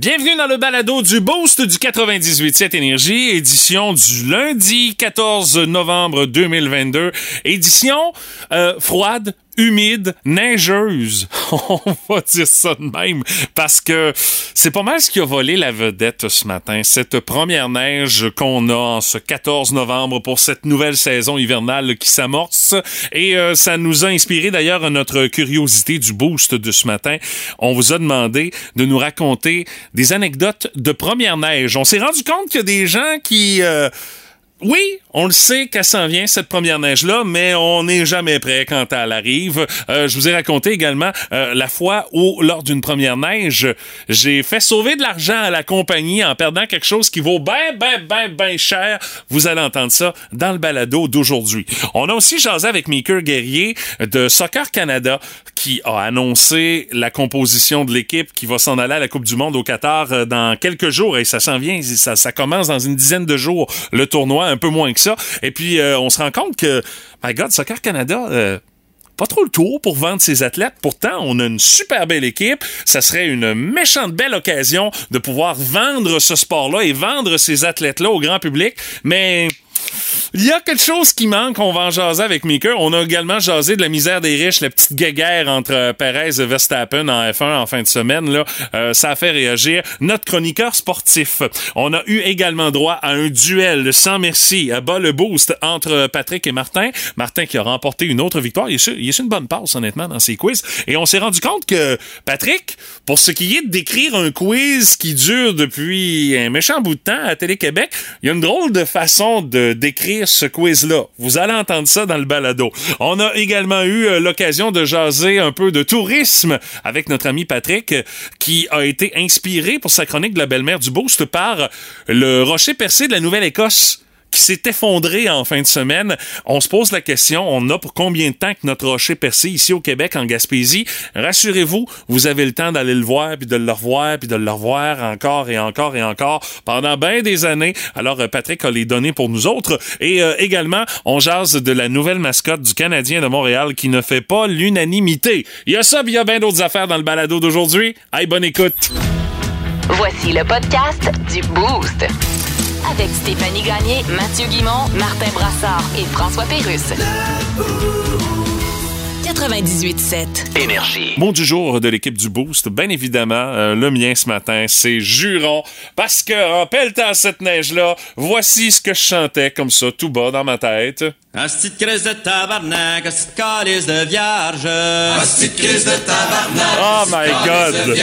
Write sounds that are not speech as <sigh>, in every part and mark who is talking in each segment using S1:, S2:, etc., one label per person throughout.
S1: Bienvenue dans le balado du Boost du 98.7 Énergie, édition du lundi 14 novembre 2022. Édition euh, froide, humide, neigeuse. <laughs> On va dire ça de même parce que c'est pas mal ce qui a volé la vedette ce matin. Cette première neige qu'on a en ce 14 novembre pour cette nouvelle saison hivernale qui s'amorce. Et euh, ça nous a inspiré d'ailleurs notre curiosité du boost de ce matin. On vous a demandé de nous raconter des anecdotes de première neige. On s'est rendu compte qu'il y a des gens qui... Euh, oui, on le sait qu'elle s'en vient, cette première neige-là, mais on n'est jamais prêt quand elle arrive. Euh, je vous ai raconté également euh, la fois où, lors d'une première neige, j'ai fait sauver de l'argent à la compagnie en perdant quelque chose qui vaut ben, ben, ben, ben cher. Vous allez entendre ça dans le balado d'aujourd'hui. On a aussi jasé avec Maker Guerrier de Soccer Canada qui a annoncé la composition de l'équipe qui va s'en aller à la Coupe du Monde au Qatar euh, dans quelques jours et ça s'en vient, ça commence dans une dizaine de jours, le tournoi un peu moins que ça. Et puis, euh, on se rend compte que, my God, Soccer Canada... Euh, pas trop le tour pour vendre ses athlètes. Pourtant, on a une super belle équipe. Ça serait une méchante belle occasion de pouvoir vendre ce sport-là et vendre ces athlètes-là au grand public. Mais il y a quelque chose qui manque, on va en jaser avec Maker. On a également jasé de la misère des riches, la petite guéguerre entre euh, Perez et Verstappen en F1 en fin de semaine. Là, euh, ça a fait réagir notre chroniqueur sportif. On a eu également droit à un duel sans merci, à bas le boost entre Patrick et Martin. Martin qui a remporté une autre victoire. Il est sur, il une bonne passe, honnêtement, dans ses quiz. Et on s'est rendu compte que Patrick, pour ce qui est d'écrire un quiz qui dure depuis un méchant bout de temps à Télé-Québec, il y a une drôle de façon de d'écrire ce quiz-là. Vous allez entendre ça dans le balado. On a également eu euh, l'occasion de jaser un peu de tourisme avec notre ami Patrick, qui a été inspiré pour sa chronique de la belle-mère du Boost par le rocher percé de la Nouvelle-Écosse qui s'est effondré en fin de semaine. On se pose la question, on a pour combien de temps que notre rocher percé ici au Québec, en Gaspésie? Rassurez-vous, vous avez le temps d'aller le voir, puis de le revoir, puis de le revoir encore et encore et encore pendant bien des années. Alors, euh, Patrick a les données pour nous autres. Et euh, également, on jase de la nouvelle mascotte du Canadien de Montréal qui ne fait pas l'unanimité. Il y a ça, il y a bien d'autres affaires dans le balado d'aujourd'hui. Hey, bonne écoute!
S2: Voici le podcast du Boost avec Stéphanie Gagné, Mathieu Guimont, Martin Brassard et François Pérusse. 98.7.
S3: Énergie.
S1: Mot du jour de l'équipe du Boost, bien évidemment, euh, le mien ce matin, c'est Juron. Parce que, en pelletant cette neige-là, voici ce que je chantais comme ça, tout bas dans ma tête.
S4: Asti de crise de tabarnak, asti de calice de vierge.
S5: Asti de crise de tabarnak.
S1: Oh my God!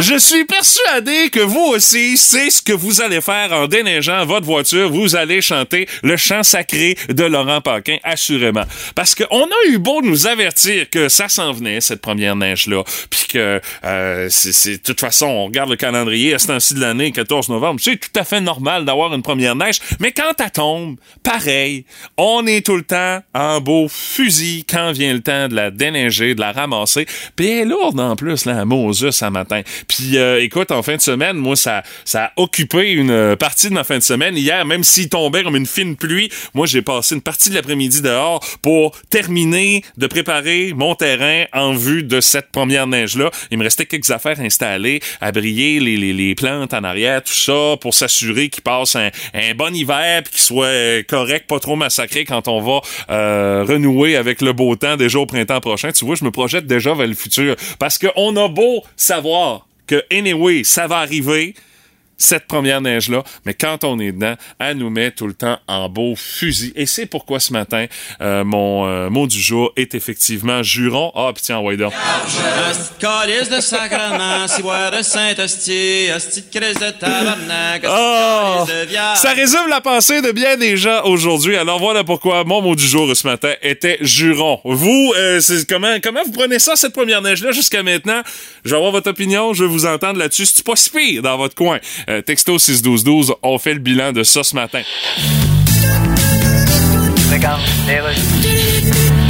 S1: Je suis persuadé que vous aussi, c'est ce que vous allez faire en déneigeant votre voiture. Vous allez chanter le chant sacré de Laurent Paquin, assurément. Parce qu'on a eu beau nous avertir que ça s'en venait, cette première neige-là, puis que euh, c'est, c'est- de toute façon, on regarde le calendrier à ce temps-ci de l'année, 14 novembre, c'est tout à fait normal d'avoir une première neige, mais quand elle tombe, pareil, on est tout le temps en beau fusil quand vient le temps de la déneiger, de la ramasser, puis elle est lourde en plus, là, à Moses, ce matin. Puis euh, écoute, en fin de semaine, moi, ça, ça a occupé une partie de ma fin de semaine. Hier, même s'il tombait comme une fine pluie, moi, j'ai passé une partie de l'après-midi dehors pour terminer de préparer mon terrain en vue de cette première neige-là. Il me restait quelques affaires installées, à briller les, les, les plantes en arrière, tout ça, pour s'assurer qu'il passe un, un bon hiver puis qu'il soit euh, correct, pas trop massacré on va euh, renouer avec le beau temps déjà au printemps prochain. Tu vois, je me projette déjà vers le futur parce qu'on a beau savoir que anyway, ça va arriver cette première neige-là, mais quand on est dedans, elle nous met tout le temps en beau fusil. Et c'est pourquoi ce matin, euh, mon euh, mot du jour est effectivement juron. Ah, puis tiens,
S4: de sacrement, de Saint-Hostie, de tabarnak, asti
S1: Oh!
S4: vierge.
S1: Ça résume la pensée de bien des gens aujourd'hui. Alors voilà pourquoi mon mot du jour ce matin était juron. Vous, euh, comment comment vous prenez ça cette première neige là jusqu'à maintenant? Je vais avoir votre opinion, je veux vous entendre là-dessus. C'est pas si pire dans votre coin. Euh, texto 61212, on fait le bilan de ça ce matin.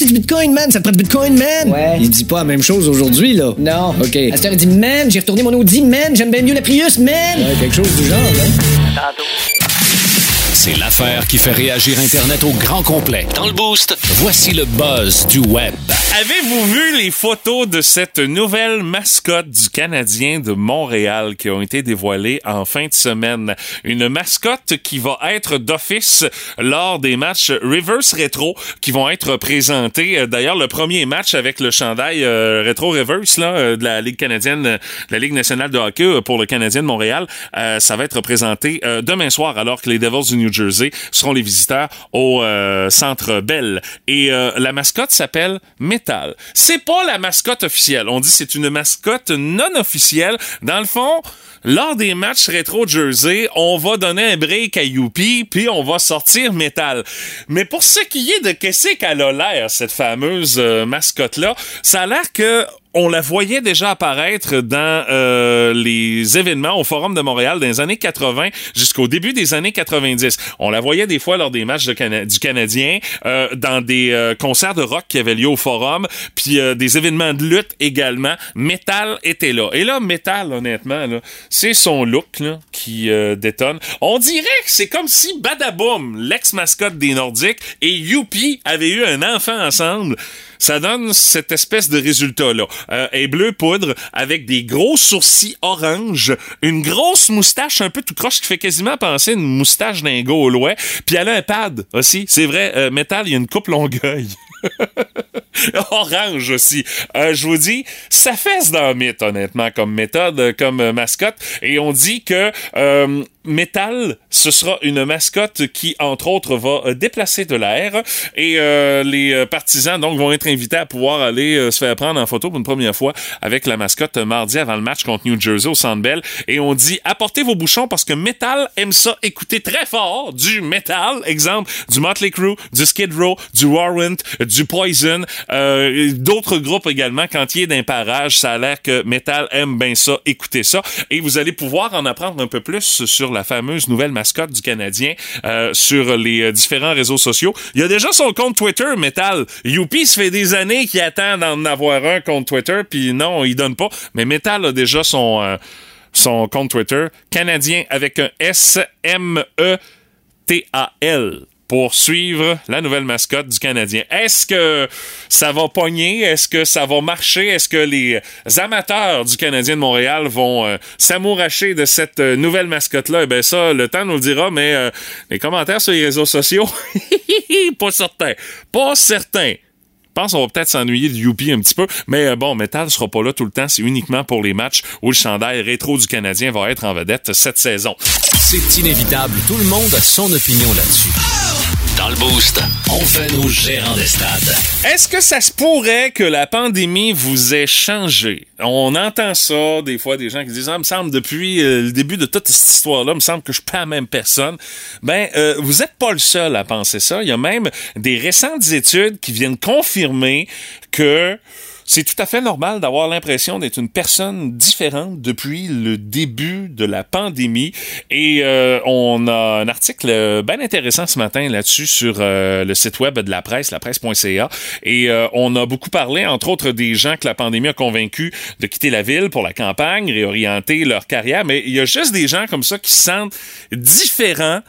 S3: Acheté du bitcoin, man? Ça te prend du bitcoin, man?
S6: Ouais.
S3: Il dit pas la même chose aujourd'hui, là.
S6: Non.
S3: OK.
S6: À cette heure, il dit, man, j'ai retourné mon Audi, man, j'aime bien mieux la Prius, man.
S3: Ouais, quelque chose du genre, hein?
S7: C'est l'affaire qui fait réagir Internet au grand complet. Dans le boost, voici le buzz du web.
S1: Avez-vous vu les photos de cette nouvelle mascotte du Canadien de Montréal qui ont été dévoilées en fin de semaine? Une mascotte qui va être d'office lors des matchs Reverse Retro qui vont être présentés. D'ailleurs, le premier match avec le chandail euh, Retro Reverse là, euh, de la Ligue canadienne, de la Ligue nationale de hockey euh, pour le Canadien de Montréal, euh, ça va être présenté euh, demain soir alors que les Devils du New Jersey seront les visiteurs au euh, Centre Bell. Et euh, la mascotte s'appelle Metal. C'est pas la mascotte officielle. On dit c'est une mascotte non officielle. Dans le fond, lors des matchs rétro Jersey, on va donner un break à Youpi, puis on va sortir Metal. Mais pour ce qui est de qu'est-ce qu'elle a l'air, cette fameuse euh, mascotte-là, ça a l'air que on la voyait déjà apparaître dans euh, les événements au Forum de Montréal dans les années 80 jusqu'au début des années 90. On la voyait des fois lors des matchs du Canadien, euh, dans des concerts de rock qui avaient lieu au Forum, puis des événements de lutte également. Metal était là. Et là, Metal, honnêtement, là, c'est son look là, qui euh, détonne. On dirait que c'est comme si Badaboom, l'ex-mascotte des Nordiques, et Youpi avaient eu un enfant ensemble ça donne cette espèce de résultat-là. Euh, bleu poudre, avec des gros sourcils orange, une grosse moustache un peu tout croche qui fait quasiment penser à une moustache d'un gaulois, puis elle a un pad aussi. C'est vrai, euh, Metal, il y a une coupe longueuil. <laughs> <laughs> Orange aussi. Euh, je vous dis, ça fesse dans le mythe, honnêtement, comme méthode, comme mascotte. Et on dit que euh, Metal, ce sera une mascotte qui, entre autres, va euh, déplacer de l'air. Et euh, les euh, partisans, donc, vont être invités à pouvoir aller se faire prendre en photo pour une première fois avec la mascotte mardi avant le match contre New Jersey au Centre Bell. Et on dit, apportez vos bouchons parce que Metal aime ça écouter très fort du metal. Exemple, du Motley Crue, du Skid Row, du Warrant, du Poison, euh, d'autres groupes également. Quand il est d'un parage, ça a l'air que Metal aime bien ça, écouter ça. Et vous allez pouvoir en apprendre un peu plus sur la fameuse nouvelle mascotte du Canadien euh, sur les euh, différents réseaux sociaux. Il y a déjà son compte Twitter, Metal. Youpi, ça fait des années qu'il attend d'en avoir un compte Twitter, puis non, il donne pas. Mais Metal a déjà son... euh, son compte Twitter, Canadien avec un S-M-E-T-A-L pour suivre la nouvelle mascotte du Canadien. Est-ce que ça va pogner? Est-ce que ça va marcher? Est-ce que les amateurs du Canadien de Montréal vont euh, s'amouracher de cette euh, nouvelle mascotte-là? Eh bien ça, le temps nous le dira, mais euh, les commentaires sur les réseaux sociaux, <laughs> pas certain. Pas certain. Je pense qu'on va peut-être s'ennuyer de Youpi un petit peu, mais bon, Metal sera pas là tout le temps. C'est uniquement pour les matchs où le chandail rétro du Canadien va être en vedette cette saison.
S7: C'est inévitable, tout le monde a son opinion là-dessus. Dans le boost, on fait nos gérants des stades.
S1: Est-ce que ça se pourrait que la pandémie vous ait changé? On entend ça, des fois, des gens qui disent, ah, me semble, depuis euh, le début de toute cette histoire-là, me semble que je suis pas la même personne. Ben, euh, vous êtes pas le seul à penser ça. Il y a même des récentes études qui viennent confirmer que c'est tout à fait normal d'avoir l'impression d'être une personne différente depuis le début de la pandémie. Et euh, on a un article bien intéressant ce matin là-dessus sur euh, le site web de la presse, lapresse.ca. Et euh, on a beaucoup parlé, entre autres, des gens que la pandémie a convaincu de quitter la ville pour la campagne, réorienter leur carrière. Mais il y a juste des gens comme ça qui se sentent différents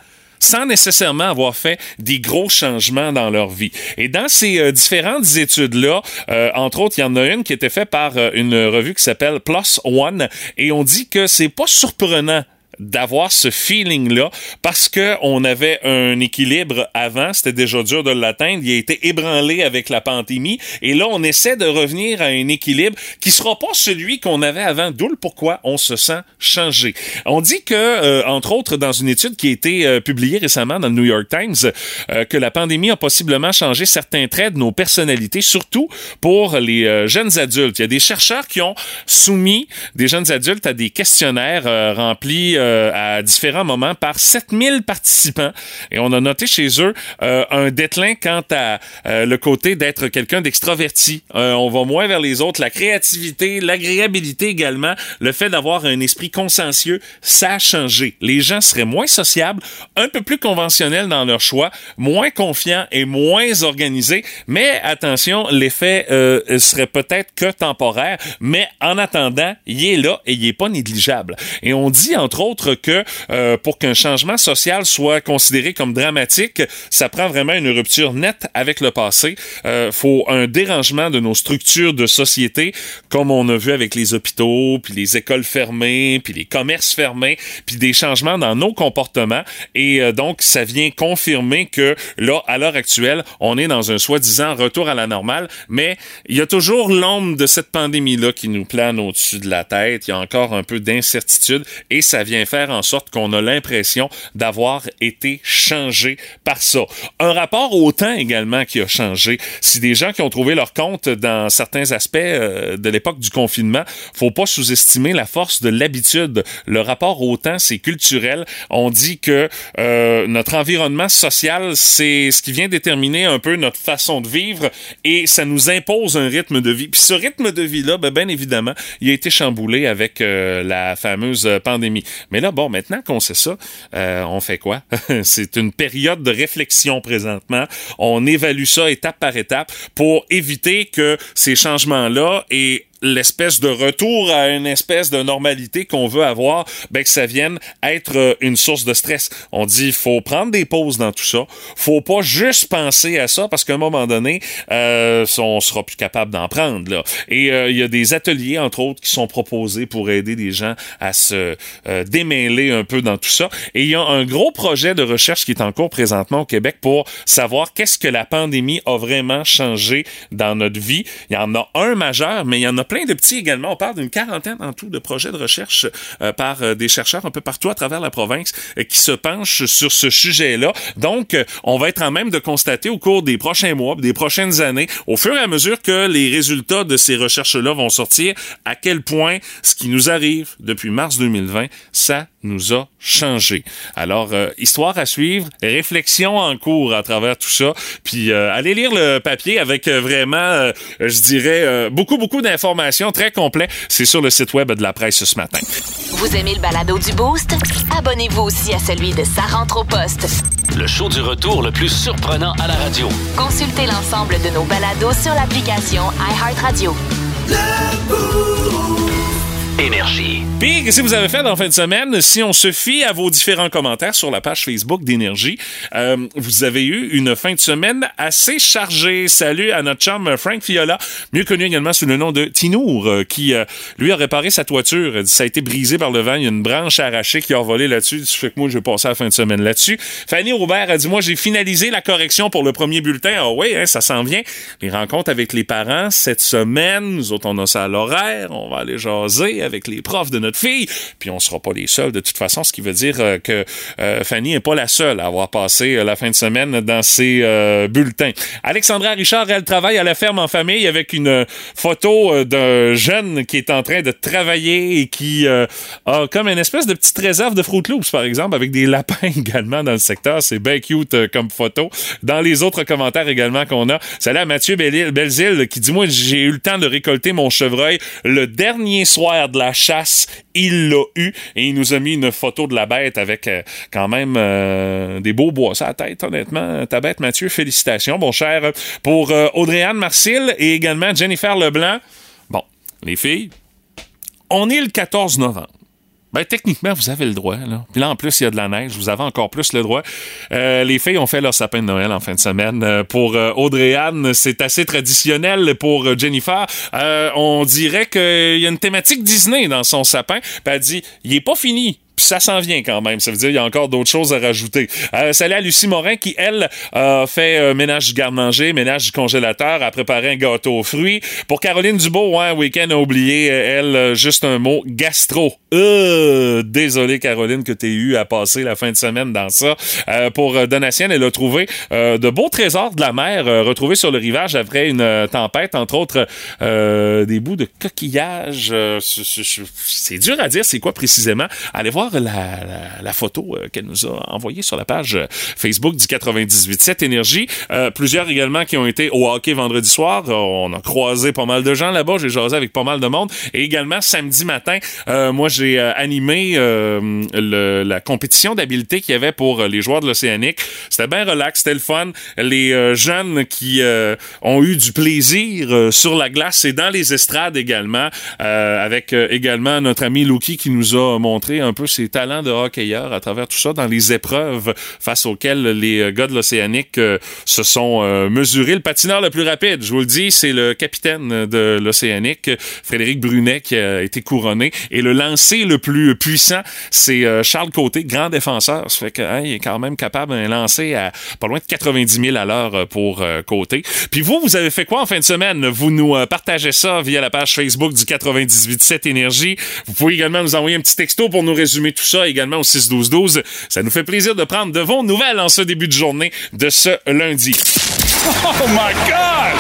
S1: sans nécessairement avoir fait des gros changements dans leur vie. Et dans ces euh, différentes études-là, euh, entre autres, il y en a une qui était faite par euh, une revue qui s'appelle Plus One, et on dit que c'est pas surprenant d'avoir ce feeling-là parce que on avait un équilibre avant, c'était déjà dur de l'atteindre, il a été ébranlé avec la pandémie et là on essaie de revenir à un équilibre qui sera pas celui qu'on avait avant, d'où le pourquoi on se sent changé. On dit que euh, entre autres dans une étude qui a été euh, publiée récemment dans le New York Times euh, que la pandémie a possiblement changé certains traits de nos personnalités, surtout pour les jeunes adultes. Il y a des chercheurs qui ont soumis des jeunes adultes à des questionnaires remplis à différents moments par 7000 participants et on a noté chez eux un déclin quant à le côté d'être quelqu'un d'extraverti. on va moins vers les autres, la créativité, l'agréabilité également, le fait d'avoir un esprit consciencieux, ça a changé. Les gens seraient moins sociables, un peu plus conventionnels dans leur choix, moins confiants et moins organisés, mais attention, l'effet euh, serait peut-être que temporaire, mais en attendant, il est là et il est pas négligeable. Et on dit entre autres que euh, pour qu'un changement social soit considéré comme dramatique, ça prend vraiment une rupture nette avec le passé. Euh, faut un dérangement de nos structures de société, comme on a vu avec les hôpitaux, puis les écoles fermées, puis les commerces fermés, puis des changements dans nos comportements. Et euh, donc, ça vient confirmer que là, à l'heure actuelle, on est dans un soi-disant retour à la normale, mais il y a toujours l'ombre de cette pandémie-là qui nous plane au-dessus de la tête. Il y a encore un peu d'incertitude et ça vient faire en sorte qu'on a l'impression d'avoir été changé par ça. Un rapport au temps également qui a changé. Si des gens qui ont trouvé leur compte dans certains aspects euh, de l'époque du confinement, faut pas sous-estimer la force de l'habitude. Le rapport au temps, c'est culturel. On dit que euh, notre environnement social, c'est ce qui vient déterminer un peu notre façon de vivre et ça nous impose un rythme de vie. Puis ce rythme de vie-là, ben, bien évidemment, il a été chamboulé avec euh, la fameuse pandémie. Mais là, bon, maintenant qu'on sait ça, euh, on fait quoi? <laughs> c'est une période de réflexion présentement. On évalue ça étape par étape pour éviter que ces changements-là et l'espèce de retour à une espèce de normalité qu'on veut avoir, ben que ça vienne être euh, une source de stress. On dit faut prendre des pauses dans tout ça. Faut pas juste penser à ça parce qu'à un moment donné, euh, on sera plus capable d'en prendre là. Et euh, il y a des ateliers entre autres qui sont proposés pour aider les gens à se euh, démêler un peu dans tout ça. Et il y a un gros projet de recherche qui est en cours présentement au Québec pour savoir qu'est-ce que la pandémie a vraiment changé dans notre vie. Il y en a un majeur, mais il y en a plein de petits également. On parle d'une quarantaine en tout de projets de recherche euh, par euh, des chercheurs un peu partout à travers la province euh, qui se penchent sur ce sujet-là. Donc, on va être en même de constater au cours des prochains mois, des prochaines années, au fur et à mesure que les résultats de ces recherches-là vont sortir, à quel point ce qui nous arrive depuis mars 2020, ça nous a changé. Alors, histoire à suivre, réflexion en cours à travers tout ça, puis allez lire le papier avec vraiment, je dirais, beaucoup, beaucoup d'informations très complet. C'est sur le site web de la presse ce matin.
S2: Vous aimez le balado du Boost? Abonnez-vous aussi à celui de Sa rentre au poste.
S7: Le show du retour le plus surprenant à la radio.
S2: Consultez l'ensemble de nos balados sur l'application iHeartRadio.
S7: Énergie.
S1: Puis, qu'est-ce que vous avez fait la fin de semaine? Si on se fie à vos différents commentaires sur la page Facebook d'Énergie, euh, vous avez eu une fin de semaine assez chargée. Salut à notre chum Frank Fiola, mieux connu également sous le nom de Tinour, euh, qui, euh, lui, a réparé sa toiture. Ça a été brisé par le vent. Il y a une branche arrachée qui a volé là-dessus. Ça fait que moi, je vais passer la fin de semaine là-dessus. Fanny Robert a dit, moi, j'ai finalisé la correction pour le premier bulletin. Ah oui, hein, ça s'en vient. Les rencontres avec les parents cette semaine. Nous autres, on a ça à l'horaire. On va aller jaser avec les profs de notre Puis on sera pas les seuls de toute façon, ce qui veut dire euh, que euh, Fanny n'est pas la seule à avoir passé euh, la fin de semaine dans ses bulletins. Alexandra Richard, elle travaille à la ferme en famille avec une photo d'un jeune qui est en train de travailler et qui a comme une espèce de petite réserve de Fruit Loops, par exemple, avec des lapins <laughs> également dans le secteur. C'est bien cute comme photo. Dans les autres commentaires également qu'on a, c'est là Mathieu Belzile qui dit, moi, j'ai eu le temps de récolter mon chevreuil le dernier soir de la chasse, il l'a eu et il nous a mis une photo de la bête avec euh, quand même euh, des beaux bois à la tête, honnêtement. Ta bête, Mathieu, félicitations, bon cher. Pour euh, Audrey-Anne et également Jennifer Leblanc. Bon, les filles, on est le 14 novembre. Ben, techniquement, vous avez le droit. Là. Puis là, en plus, il y a de la neige. Vous avez encore plus le droit. Euh, les filles ont fait leur sapin de Noël en fin de semaine. Euh, pour euh, Audrey-Anne, c'est assez traditionnel. Pour euh, Jennifer, on dirait qu'il y a une thématique Disney dans son sapin. Puis elle dit, il est pas fini ça s'en vient quand même. Ça veut dire qu'il y a encore d'autres choses à rajouter. Euh, salut à Lucie Morin qui, elle, a fait euh, ménage du garde-manger, ménage du congélateur, a préparé un gâteau aux fruits. Pour Caroline Dubois, ouais, week-end a oublié, euh, elle, euh, juste un mot, gastro. Euh, désolé Caroline que tu eu à passer la fin de semaine dans ça. Euh, pour euh, Donatienne, elle a trouvé euh, de beaux trésors de la mer euh, retrouvés sur le rivage après une euh, tempête, entre autres euh, des bouts de coquillages. Euh, c'est dur à dire c'est quoi précisément. Allez voir la, photo euh, qu'elle nous a envoyée sur la page euh, Facebook du 98.7 Énergie. Euh, plusieurs également qui ont été au hockey vendredi soir. On a croisé pas mal de gens là-bas. J'ai jasé avec pas mal de monde. Et également samedi matin, moi j'ai animé la compétition d'habileté qu'il y avait pour les joueurs de l'Océanique. C'était bien relax, c'était le fun. Les jeunes qui ont eu du plaisir sur la glace et dans les estrades également, avec également notre ami Luki qui nous a montré un peu ses talents de hockeyeur à travers tout ça dans les épreuves face auxquelles les euh, gars de l'Océanique euh, se sont euh, mesurés. Le patineur le plus rapide, je vous le dis, c'est le capitaine de l'Océanique, Frédéric Brunet, qui a été couronné. Et le lancer le plus puissant, c'est Charles Côté, grand défenseur. Ça fait qu'il est quand même capable d'un lancer à pas loin de 90 000 à l'heure pour Côté. Puis vous, vous avez fait quoi en fin de semaine? Vous nous partagez ça via la page Facebook du 98.7 Énergie. Vous pouvez également nous envoyer un petit texto pour nous résumer tout ça, également au 6-12-12. Ça nous fait plaisir de prendre de vos nouvelles en ce début de journée de ce lundi. Oh my God!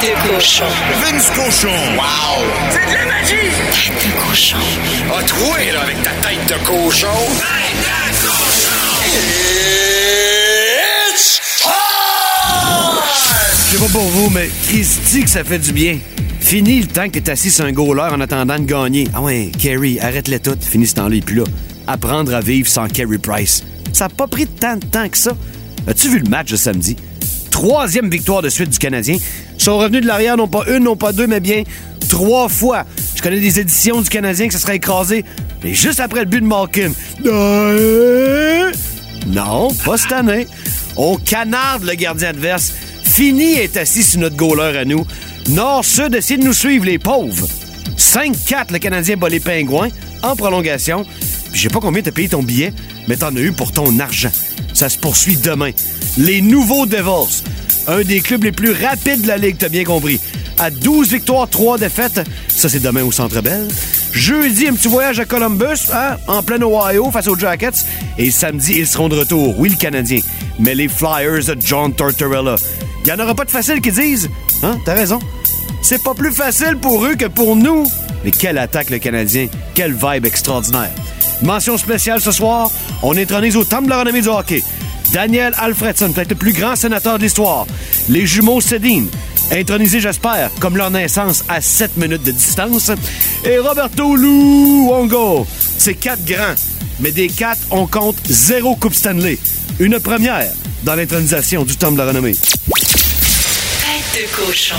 S2: Tête de cochon.
S5: Vince Cochon. Wow!
S2: C'est de la magie! Tête de cochon.
S5: A troué, là, avec ta tête de cochon. Tête de cochon! It's time!
S8: Je sais pas pour vous, mais Christy que ça fait du bien. Fini le temps que t'es assis sur un goaler en attendant de gagner. Ah ouais, Kerry, arrête-les toutes. Fini ce temps-là, plus là. Apprendre à vivre sans Kerry Price. Ça a pas pris tant de temps que ça. As-tu vu le match de samedi? Troisième victoire de suite du Canadien. Ils sont revenus de l'arrière, non pas une, non pas deux, mais bien trois fois. Je connais des éditions du Canadien que ça serait écrasé. Mais juste après le but de Malkin. Euh, Non, pas cette année. On canarde le gardien adverse. Fini est assis sur notre goaler à nous. Nord-Sud essaie de nous suivre, les pauvres. 5-4, le Canadien bat les Pingouins en prolongation. Je sais pas combien t'as payé ton billet, mais t'en as eu pour ton argent. Ça se poursuit demain. Les nouveaux Devils, un des clubs les plus rapides de la Ligue, t'as bien compris. À 12 victoires, 3 défaites. Ça, c'est demain au Centre Bell. Jeudi, un petit voyage à Columbus, hein, en plein Ohio, face aux Jackets. Et samedi, ils seront de retour. Oui, le Canadien. Mais les Flyers de John Tortorella. Il y en aura pas de facile qui disent. Hein, t'as raison. C'est pas plus facile pour eux que pour nous. Mais quelle attaque le Canadien. Quelle vibe extraordinaire. Mention spéciale ce soir, on intronise au temple de la renommée du hockey. Daniel Alfredson, peut-être le plus grand sénateur de l'histoire. Les jumeaux Sedin, intronisés, j'espère, comme leur naissance à 7 minutes de distance. Et Roberto Luongo. C'est quatre grands, mais des quatre, on compte zéro Coupe Stanley. Une première dans l'intronisation du temple de la renommée.
S2: De. Cochon.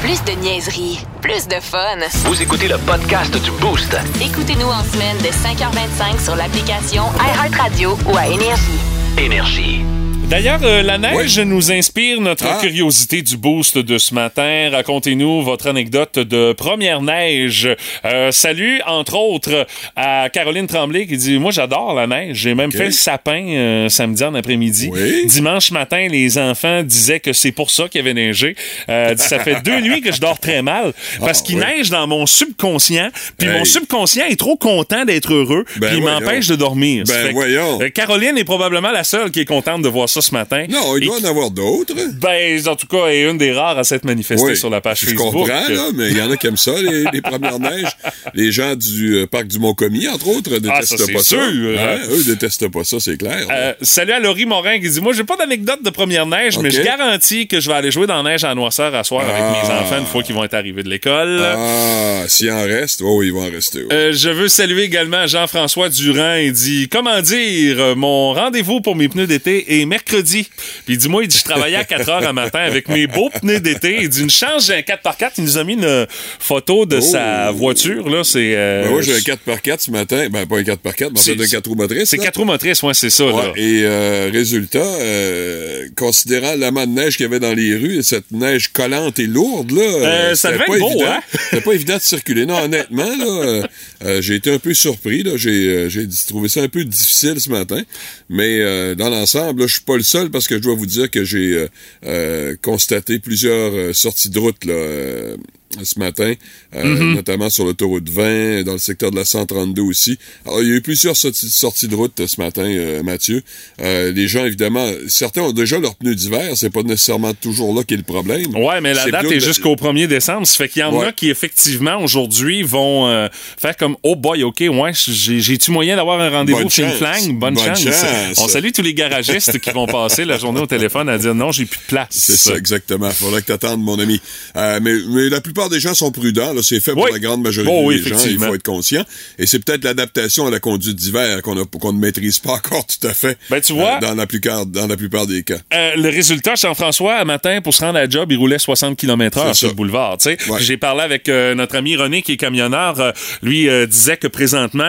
S2: Plus de niaiserie, plus de fun.
S7: Vous écoutez le podcast du Boost.
S2: Écoutez-nous en semaine de 5h25 sur l'application iHeartRadio ou à Énergie.
S7: Énergie.
S1: D'ailleurs, euh, la neige nous inspire notre
S9: Ah.
S1: curiosité du boost de ce matin. Racontez-nous votre anecdote de première neige. Euh, salut, entre autres, à Caroline Tremblay qui dit Moi, j'adore la neige. J'ai même fait le sapin euh, samedi en après-midi.
S9: Oui.
S1: Dimanche matin, les enfants disaient que c'est pour ça qu'il y avait neigé. Ça fait deux <laughs> nuits que je dors très mal parce
S9: Ah,
S1: qu'il
S9: oui.
S1: neige dans mon subconscient. Puis
S9: Hey.
S1: mon subconscient est trop content d'être heureux.
S9: Ben
S1: puis il m'empêche de dormir.
S9: Ben
S1: Caroline est probablement la seule qui est contente de voir ça ce matin.
S9: Non, il
S1: Et
S9: doit en avoir d'autres.
S1: ben, en tout cas, est une des rares à s'être manifestée
S9: Oui,
S1: sur la page
S9: je
S1: Facebook.
S9: comprends, là, mais il y en a qui aiment ça, les, <laughs> les premières neiges. Les gens du euh, parc du Mont-Commis, entre autres, détestent
S1: Ah, ça, c'est
S9: pas ça.
S1: sûr.
S9: Hein? Eux détestent pas ça, c'est clair.
S1: Euh, salut à Laurie Morin qui dit Moi, j'ai pas d'anecdote de première neige, mais je garantis que je vais aller jouer dans la neige à Noisseur à soir avec
S9: Ah.
S1: mes enfants une fois qu'ils vont être arrivés de l'école.
S9: ah, s'il en reste, oh, il va en rester. ouais.
S1: Euh, je veux saluer également Jean-François Durand. Il dit Comment dire, euh, mon rendez-vous pour mes pneus d'été est mercredi mercredi. Puis il dit, moi, il dit, je travaillais à 4 heures un matin avec mes beaux pneus d'été. Il dit, une chance, j'ai un 4x4. Il nous a mis une photo de
S9: Oh.
S1: sa voiture, là. C'est. euh,
S9: Ben, moi, j'ai un 4x4 ce matin. Ben, pas un 4x4, mais en
S1: C'est-
S9: fait, un 4 roues motrices.
S1: C'est
S9: là.
S1: 4 roues motrices, ouais, c'est ça, là.
S9: Et euh, résultat, euh, considérant l'amas de neige qu'il y avait dans les rues, et cette neige collante et lourde, là,
S1: Euh, ça
S9: c'était
S1: devait
S9: pas
S1: être beau,
S9: évident.
S1: hein?
S9: C'était pas évident de circuler. Non, honnêtement, là, euh, euh, j'ai été un peu surpris. Là, j'ai, euh, trouvé ça un peu difficile ce matin, mais euh, dans l'ensemble, je suis pas le seul parce que je dois vous dire que j'ai euh, euh, constaté plusieurs euh, sorties de route là. Ce matin, euh,
S1: Mhm.
S9: notamment sur l'autoroute 20, dans le secteur de la 132 aussi. Alors, il y a eu plusieurs sorties, sorties de route euh, ce matin, euh, Mathieu. Euh, les gens, évidemment, certains ont déjà leurs pneus d'hiver, c'est pas nécessairement toujours là qui est le problème.
S1: Ouais, mais la date est jusqu'au 1er décembre. Ça fait qu'il y en
S9: Ouais.
S1: a qui, effectivement, aujourd'hui, vont euh, faire comme Oh boy, OK, ouais, j'ai- j'ai-tu moyen d'avoir un rendez-vous
S9: Bonne
S1: Fling
S9: chance.
S1: Flang? Bonne,
S9: Bonne
S1: chance.
S9: chance.
S1: On salue tous les garagistes qui vont passer la journée au téléphone à dire non, j'ai plus de place.
S9: C'est ça, exactement. Faudrait que t'attendes, mon ami. Euh, mais, mais la plupart des gens sont prudents. là. C'est fait pour la grande majorité
S1: Oh oui,
S9: des gens. Il faut être conscient. Et c'est peut-être l'adaptation à la conduite d'hiver qu'on ne maîtrise pas <laughs> encore tout à fait.
S1: Ben, tu vois-
S9: euh, dans, la plupart, dans la plupart des cas.
S1: Euh, le résultat, Jean-François, un matin, pour se rendre à la job, il roulait 60 km
S9: C'est
S1: sur le boulevard.
S9: Ouais.
S1: J'ai parlé avec euh, notre ami René, qui est camionneur. Lui disait que présentement,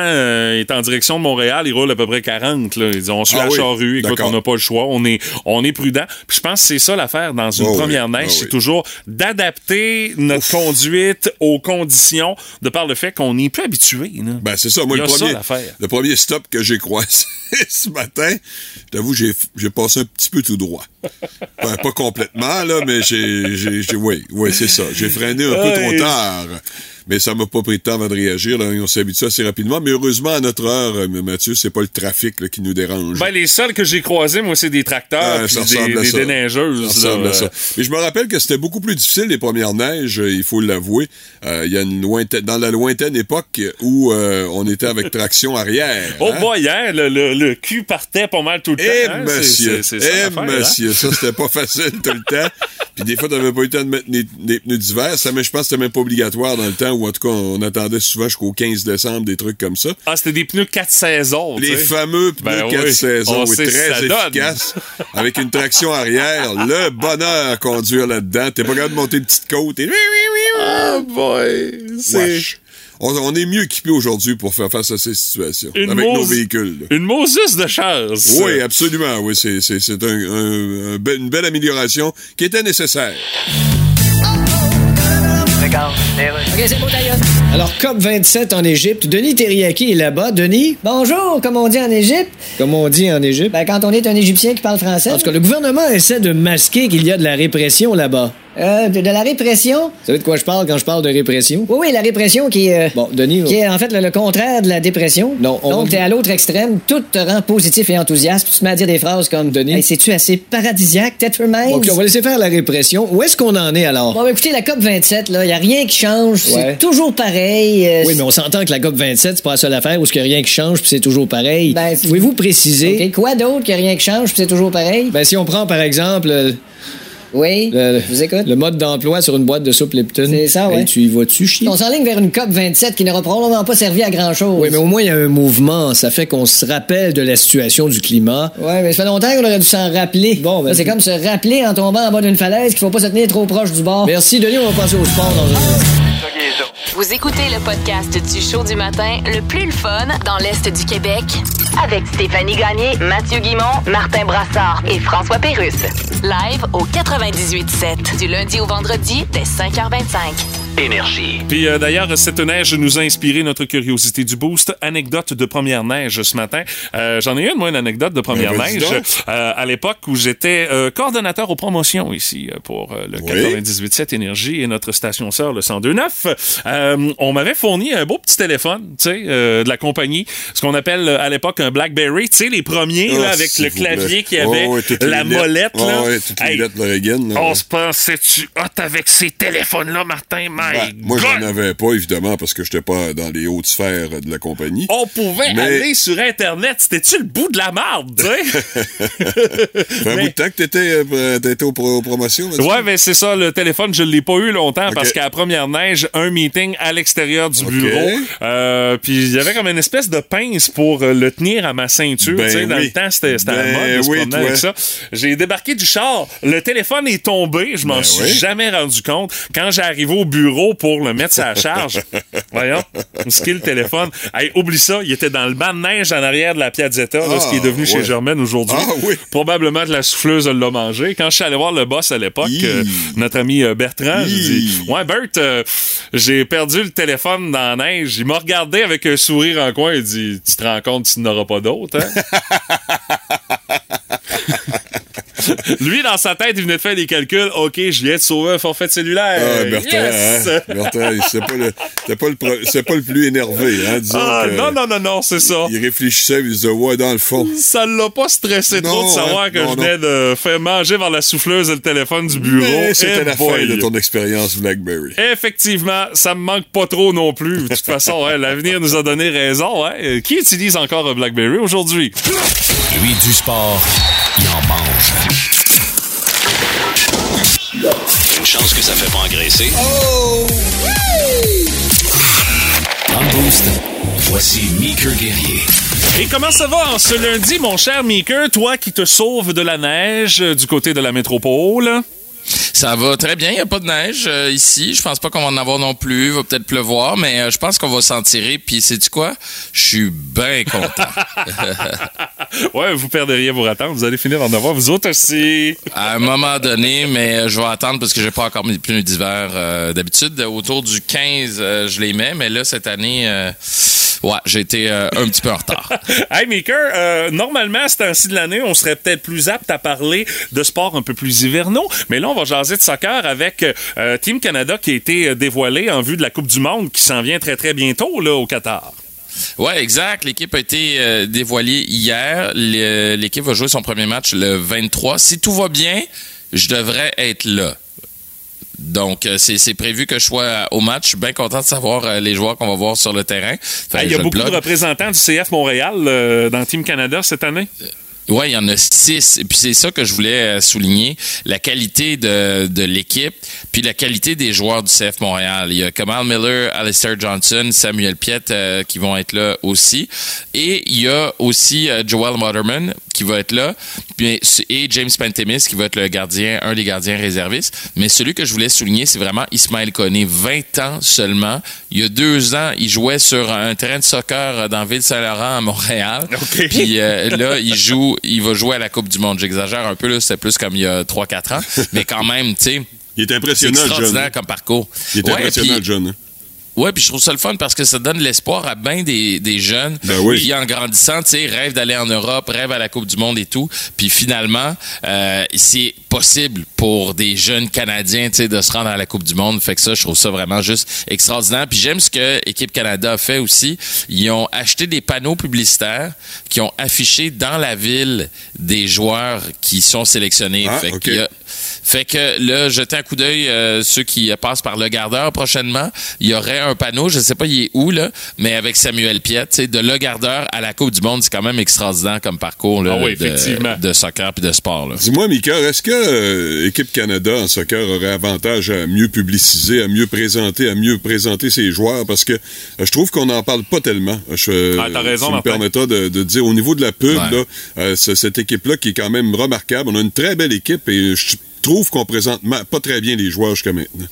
S1: il est en direction de Montréal. Il roule à peu près 40. Là. Il dit, on suit
S9: Ah
S1: la
S9: oui,
S1: charrue. Écoute, on n'a pas le choix. On est, on est prudent. Puis je pense que c'est ça l'affaire dans une
S9: Oh
S1: première neige.
S9: oh
S1: c'est toujours d'adapter notre conduite aux conditions de par le fait qu'on n'est plus habitué.
S9: Ben, c'est ça. Moi, le
S1: ça,
S9: premier, le premier stop que j'ai croisé <laughs> ce matin, je t'avoue, j'ai, j'ai passé un petit peu tout droit. Ben, pas complètement, là, mais j'ai, j'ai, oui, oui, c'est ça. J'ai freiné un peu trop tard. Mais ça m'a pas pris de temps avant de réagir, là. On s'est habitué assez rapidement. Mais heureusement, à notre heure, euh, Mathieu, c'est pas le trafic, là, qui nous dérange.
S1: Ben, les seuls que j'ai croisés, moi, c'est des tracteurs
S9: Ah,
S1: puis des, des déneigeuses.
S9: Ça ressemble
S1: là.
S9: à ça. Mais je me rappelle que c'était beaucoup plus difficile les premières neiges, euh, il faut l'avouer. Euh, Il y a une lointaine, dans la lointaine époque où euh, on était avec traction arrière.
S1: Oh
S9: hein.
S1: boy, hein, le, le, le cul partait pas mal tout le
S9: Eh,
S1: temps. hein, c'est-
S9: monsieur,
S1: c'est- c'est ça
S9: eh,
S1: hein.
S9: monsieur, ça, c'était pas <laughs> facile tout le temps. Puis des fois, t'avais pas eu le temps de mettre des, des pneus d'hiver. Ça, mais je pense que c'était même pas obligatoire dans le temps, ou en tout cas, on attendait souvent jusqu'au 15 décembre, des trucs comme ça.
S1: Ah, c'était des pneus 4 saisons.
S9: Les fameux pneus
S1: Ben
S9: 4
S1: oui.
S9: saisons,
S1: On
S9: oui, très efficaces, avec une traction arrière. Le bonheur à conduire là-dedans. T'es pas capable de monter une petite côte et...
S1: Oh boy, c'est
S9: Wesh. On, on est mieux équipés aujourd'hui pour faire face à ces situations,
S1: une,
S9: avec nos véhicules. là.
S1: une Moses de chance.
S9: Oui, absolument. Oui, c'est c'est c'est un, un- un be- une belle amélioration qui était nécessaire.
S6: OK, c'est beau, ta gueule.
S3: Alors, COP27 en Égypte. Denis Terriaki est là-bas. Denis,
S6: Bonjour, comme on dit en Égypte.
S3: comme on dit en Égypte.
S6: Ben, quand on est un Égyptien qui parle français.
S3: En tout cas, le gouvernement essaie de masquer qu'il y a de la répression là-bas.
S6: Euh, de, de la répression.
S3: Vous savez de quoi je parle quand je parle de répression?
S6: Oui, oui, la répression qui est. euh,
S3: Bon, Denis,
S6: Qui est en fait le, le contraire de la dépression.
S3: Non, on
S6: Donc, t'es à l'autre extrême, tout te rend positif et enthousiaste. Tu te mets à dire des phrases comme
S3: Denis?
S6: Hey, C'est-tu assez paradisiaque, Tetherman?
S3: OK, on va laisser faire la répression. Où est-ce qu'on en est alors?
S6: Bon, écoutez, la COP27, là, y a rien qui change.
S3: Ouais.
S6: C'est toujours pareil. euh,
S3: Oui, mais on s'entend que la COP27, c'est pas la seule affaire où il n'y a rien qui change puis c'est toujours pareil.
S6: Ben,
S3: Pouvez-vous préciser?
S6: Quoi d'autre a rien qui change, puis c'est toujours pareil?
S3: Ben, si on prend par exemple le,
S6: Oui,
S3: le-
S6: je vous écoute.
S3: le mode d'emploi sur une boîte de soupe Lipton.
S6: C'est ça, ouais.
S3: Hey, tu y vas-tu, chier?
S6: On s'enligne vers une COP 27 qui n'aura probablement pas servi à grand-chose.
S3: Oui, mais au moins, il y a un mouvement. Ça fait qu'on se rappelle de la situation du climat.
S6: Ouais, mais ça fait longtemps qu'on aurait dû s'en rappeler.
S3: Bon, ben,
S6: c'est comme se rappeler en tombant en bas d'une falaise qu'il faut pas se tenir trop proche du bord.
S3: Merci, Denis. On va passer au sport dans un
S2: Vous écoutez le podcast du show du matin le plus le fun dans l'Est du Québec avec Stéphanie Gagné, Mathieu Guimont, Martin Brassard et François Pérusse. Live au 98.7 du lundi au vendredi dès 5h25.
S5: Énergie.
S1: Puis euh, d'ailleurs, cette neige nous a inspiré notre curiosité du boost. Anecdote de première neige ce matin. Euh, J'en ai une, moi, une anecdote de première
S9: Ben,
S1: neige. Euh, à l'époque où j'étais euh, coordonnateur aux promotions ici euh, pour euh, le
S9: Oui.
S1: 98.7 Énergie et notre station sœur, le 102.9, euh, on m'avait fourni un beau petit téléphone, tu sais, euh, de la compagnie, ce qu'on appelle à l'époque un BlackBerry, tu sais, les premiers,
S9: Ah,
S1: là, avec
S9: s'il
S1: le clavier qui avait
S9: Oh, ouais,
S1: la molette, là.
S9: Oh, ouais, toutes les
S1: Hey,
S9: lettres, le Reagan, là,
S1: on
S9: ouais.
S1: se pensait-tu hot avec ces téléphones-là, Martin? My
S9: Ben, moi,
S1: God!
S9: j'en avais pas, évidemment, parce que j'étais pas dans les hautes sphères de la compagnie.
S1: On pouvait
S9: Mais-
S1: aller sur Internet. C'était-tu le bout de la marde, tu sais? <laughs>
S9: un
S1: mais-
S9: bout de temps que t'étais, euh, t'étais aux, pro- aux promotions. là-dessus?
S1: Ouais, mais c'est ça, le téléphone, je l'ai pas eu longtemps parce qu'à la première neige, un meeting à l'extérieur du bureau. Euh, puis il y avait comme une espèce de pince pour euh, le tenir à ma ceinture.
S9: Ben
S1: tu sais, dans le temps, c'était c'était à la
S9: Ben
S1: mode
S9: oui,
S1: promener
S9: toi.
S1: avec ça. J'ai débarqué du char. Le téléphone est tombé. Je m'en
S9: Ben
S1: suis
S9: oui.
S1: jamais rendu compte. Quand j'ai arrivé au bureau pour le mettre à la charge, <laughs> voyons, ce qu'est le téléphone. Hey, oublie ça, il était dans le banc de neige en arrière de la Piazzetta, là, ce qui est devenu chez
S9: ouais.
S1: Germaine aujourd'hui.
S9: Ah oui.
S1: Probablement que la souffleuse l'a mangé. Quand je suis allé voir le boss à l'époque, euh, notre ami euh, Bertrand, j'ai dit
S9: Hi.
S1: Ouais, Bert, euh, j'ai perdu le téléphone dans la neige. Il m'a regardé avec un sourire en coin. Il dit Tu te rends compte, tu n'auras pas d'autre, hein? <laughs> <laughs> Lui, dans sa tête, il venait de faire des calculs. OK, je viens de sauver un forfait de cellulaire.
S9: Ah, Bertrand,
S1: Yes!
S9: hein? Bertrand, c'est pas le, pas le, pro- c'est pas le plus énervé, hein, disons
S1: Ah,
S9: que
S1: non, non, non, non, c'est ça.
S9: Il réfléchissait, il disait, ouais, dans le fond.
S1: Ça l'a pas stressé trop de savoir
S9: hein,
S1: que
S9: non,
S1: je venais de faire manger vers la souffleuse le téléphone du bureau.
S9: Mais c'était
S1: Eh
S9: la
S1: boy.
S9: fin de ton expérience BlackBerry.
S1: Effectivement, ça me manque pas trop non plus. De toute façon, hein, l'avenir nous a donné raison. Hein. Euh, Qui utilise encore un BlackBerry aujourd'hui?
S7: Lui, du sport, il en mange. Une chance que ça fait pas engraisser. Dans le boost, voici Meeker Guerrier.
S1: Et comment ça va en ce lundi, mon cher Meeker, toi qui te sauves de la neige euh, du côté de la métropole?
S10: Ça va très bien, il n'y a pas de neige euh, ici. Je pense pas qu'on va en avoir non plus. Il va peut-être pleuvoir, mais euh, je pense qu'on va s'en tirer. Puis, sais-tu quoi? Je suis bien content. <laughs>
S1: ouais, vous perdriez vos attentes. Vous allez finir en avoir vous autres aussi.
S10: à un moment donné, mais euh, je vais attendre parce que j'ai pas encore mes pneus d'hiver. D'habitude, autour du 15, euh, je les mets, mais là, cette année, ouais, j'ai été euh, un petit peu en retard. <laughs>
S1: Hey, Maker, euh, normalement, à ce temps-ci de l'année, on serait peut-être plus apte à parler de sports un peu plus hivernaux, mais là, on va jaser de soccer avec euh, Team Canada qui a été dévoilé en vue de la Coupe du Monde qui s'en vient très, très bientôt là, au Qatar.
S10: Ouais, exact. L'équipe a été euh, dévoilée hier. L'équipe va jouer son premier match le 23. Si tout va bien, je devrais être là. Donc, euh, c'est prévu que je sois euh, au match. Je suis bien content de savoir euh, les joueurs qu'on va voir sur le terrain. Que
S1: Il y a beaucoup de représentants du CF Montréal euh, dans Team Canada cette année.
S10: Ouais, il y en a six. Et puis c'est ça que je voulais euh, souligner. La qualité de, de l'équipe, puis la qualité des joueurs du CF Montréal. Il y a Kamal Miller, Alistair Johnson, Samuel Piet euh, qui vont être là aussi. Et il y a aussi euh, Joel Motherman qui va être là. Puis, et James Pantemis qui va être le gardien, un des gardiens réservistes. Mais celui que je voulais souligner, c'est vraiment Ismaël Koné. 20 ans seulement. Il y a deux ans, il jouait sur un terrain de soccer euh, dans Ville-Saint-Laurent à Montréal. <laughs>
S1: OK.
S10: Puis euh, là, il joue, il va jouer à la Coupe du Monde. J'exagère un peu, là, c'était plus comme il y a 3-4 ans. <laughs> Mais quand même, tu sais,
S9: Il est
S10: c'est
S9: impressionnant, le jeune.
S10: extraordinaire comme parcours.
S9: Il est
S10: Ouais,
S9: impressionnant,
S10: puis-
S9: jeune. hein.
S10: Ouais, puis je trouve ça le fun parce que ça donne l'espoir à bien des, des jeunes
S9: Ben oui.
S10: qui, en grandissant, tu sais, rêvent d'aller en Europe, rêvent à la Coupe du Monde et tout. Puis finalement, euh, c'est possible pour des jeunes Canadiens, de se rendre à la Coupe du Monde. Fait que ça, je trouve ça vraiment juste extraordinaire. Puis j'aime ce que Équipe Canada a fait aussi. Ils ont acheté des panneaux publicitaires qui ont affiché dans la ville des joueurs qui sont sélectionnés.
S9: Ah,
S10: fait a- que là, jetez un coup d'œil, euh, ceux qui passent par le gardeur prochainement, il y aurait un panneau, je sais pas il est où, là, mais avec Samuel Piet, de le gardeur à la Coupe du Monde, c'est quand même extraordinaire comme parcours là,
S1: Ah oui,
S10: de- de, soccer puis de sport.
S9: Dis-moi, Mika, est-ce que euh, Équipe Canada en soccer aurait avantage à mieux publiciser, à mieux présenter, à mieux présenter ses joueurs? Parce que euh, je trouve qu'on n'en parle pas tellement. Je,
S1: Ah, t'as raison,
S9: Tu me
S1: Martin.
S9: permettras de, de dire, au niveau de la pub,
S10: Ouais.
S9: là, euh, c'est- cette équipe-là qui est quand même remarquable. On a une très belle équipe et je trouve qu'on présente ma- pas très bien les joueurs jusqu'à maintenant.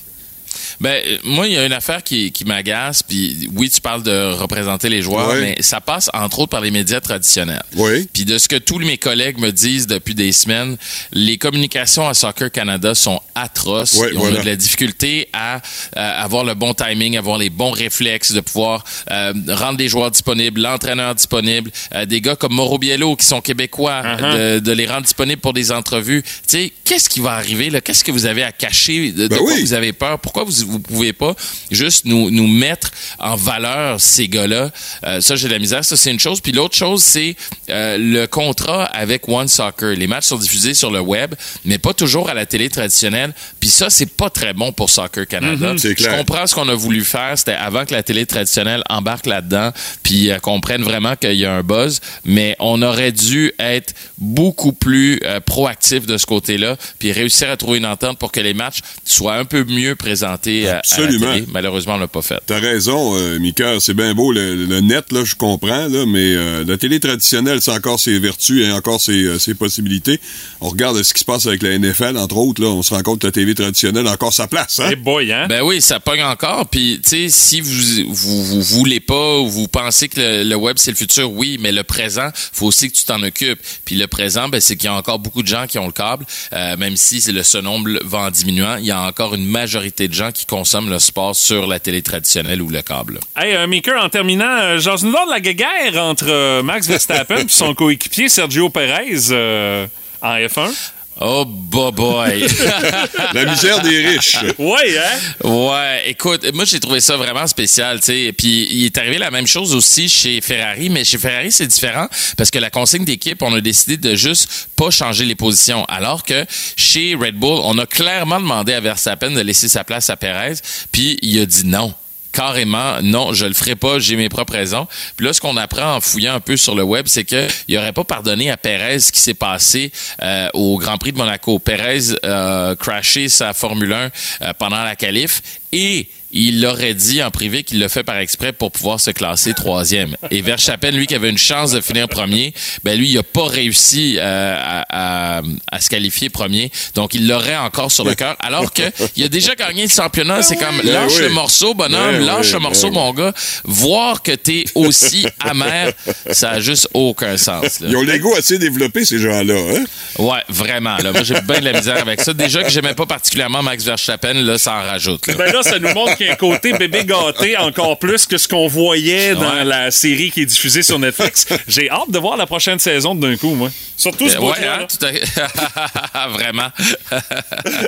S10: Ben, euh, moi, il y a une affaire qui, qui m'agace, puis oui, tu parles de représenter les joueurs,
S9: Ouais.
S10: mais ça passe entre autres par les médias traditionnels.
S9: Oui.
S10: Puis de ce que tous mes collègues me disent depuis des semaines, les communications à Soccer Canada sont atroces.
S9: Ouais,
S10: on
S9: voilà.
S10: a de la difficulté à, à avoir le bon timing, avoir les bons réflexes, de pouvoir euh, rendre les joueurs disponibles, l'entraîneur disponible, euh, des gars comme Mauro Biello qui sont québécois,
S1: Uh-huh.
S10: de, de les rendre disponibles pour des entrevues. Tu sais, qu'est-ce qui va arriver là? Qu'est-ce que vous avez à cacher De, de
S9: Ben
S10: quoi
S9: oui.
S10: vous avez peur? Pourquoi vous vous pouvez pas juste nous, nous mettre en valeur ces gars-là. Euh, ça, j'ai de la misère. Ça, c'est une chose. Puis l'autre chose, c'est euh, le contrat avec One Soccer. Les matchs sont diffusés sur le web, mais pas toujours à la télé traditionnelle. Puis ça, c'est pas très bon pour Soccer Canada.
S9: Mhm, c'est
S10: Je comprends ce qu'on a voulu faire. C'était avant que la télé traditionnelle embarque là-dedans, puis euh, comprenne vraiment qu'il y a un buzz. Mais on aurait dû être beaucoup plus euh, proactif de ce côté-là, puis réussir à trouver une entente pour que les matchs soient un peu mieux présentés euh,
S9: Absolument.
S10: à la télé. Malheureusement, on l'a pas fait.
S9: T'as raison, euh, Mika, c'est bien beau le, le net, là, je comprends, là, mais euh, la télé traditionnelle, c'est encore ses vertus et encore ses, euh, ses possibilités. On regarde ce qui se passe avec la NFL, entre autres, là, on se rend compte que la télé traditionnelle a encore sa place, hein?
S1: Eh boy, hein?
S10: Ben oui, ça pogne encore. Puis, tu sais, si vous, vous, vous voulez pas ou vous pensez que le, le web, c'est le futur, oui, mais le présent, faut aussi que tu t'en occupes. Puis le présent, ben, c'est qu'il y a encore beaucoup de gens qui ont le câble, euh, même si c'est le ce nombre va en diminuant, il y a encore une majorité de gens qui consomment le sport sur la télé traditionnelle ou le câble.
S1: Hey, euh, Maker, en terminant, euh, genre, nous de la guéguerre entre euh, Max Verstappen et son <laughs> coéquipier Sergio Perez euh, en F1.
S10: Oh, boy, boy. <laughs>
S9: La misère des riches.
S1: Ouais, hein?
S10: Ouais, écoute, moi j'ai trouvé ça vraiment spécial, tu sais. Puis il est arrivé la même chose aussi chez Ferrari, mais chez Ferrari c'est différent parce que la consigne d'équipe, on a décidé de juste pas changer les positions, alors que chez Red Bull, on a clairement demandé à Verstappen de laisser sa place à Perez, puis il a dit non carrément, non, je le ferai pas, j'ai mes propres raisons. Puis là, ce qu'on apprend en fouillant un peu sur le web, c'est que il aurait pas pardonné à Perez ce qui s'est passé euh, au Grand Prix de Monaco. Perez a crashé sa Formule 1 euh, pendant la qualif et il l'aurait dit en privé qu'il l'a fait par exprès pour pouvoir se classer troisième. Et Verstappen, lui, qui avait une chance de finir premier, ben lui, il a pas réussi euh, à, à- à se qualifier premier. Donc, il l'aurait encore sur le <laughs> cœur. Alors que il a déjà gagné le championnat. C'est comme,
S9: Ben
S10: lâche
S9: oui.
S10: le morceau, bonhomme,
S9: Ben
S10: lâche
S9: oui,
S10: le morceau,
S9: ben
S10: mon gars. Voir que t'es aussi amer, ça a juste aucun sens. là.
S9: Ils ont l'ego assez développé, ces gens-là, hein?
S10: Ouais, vraiment. Là. Moi, j'ai bien de la misère avec ça. Déjà que j'aimais pas particulièrement Max Verstappen, là, ça en rajoute. Là.
S1: Ben là, ça nous montre qu'il y a un côté bébé gâté encore plus que ce qu'on voyait dans
S10: Ouais.
S1: la série qui est diffusée sur Netflix. J'ai hâte de voir la prochaine saison d'un coup, moi. Surtout ce
S10: Euh, ouais, hein, tout à... Vraiment.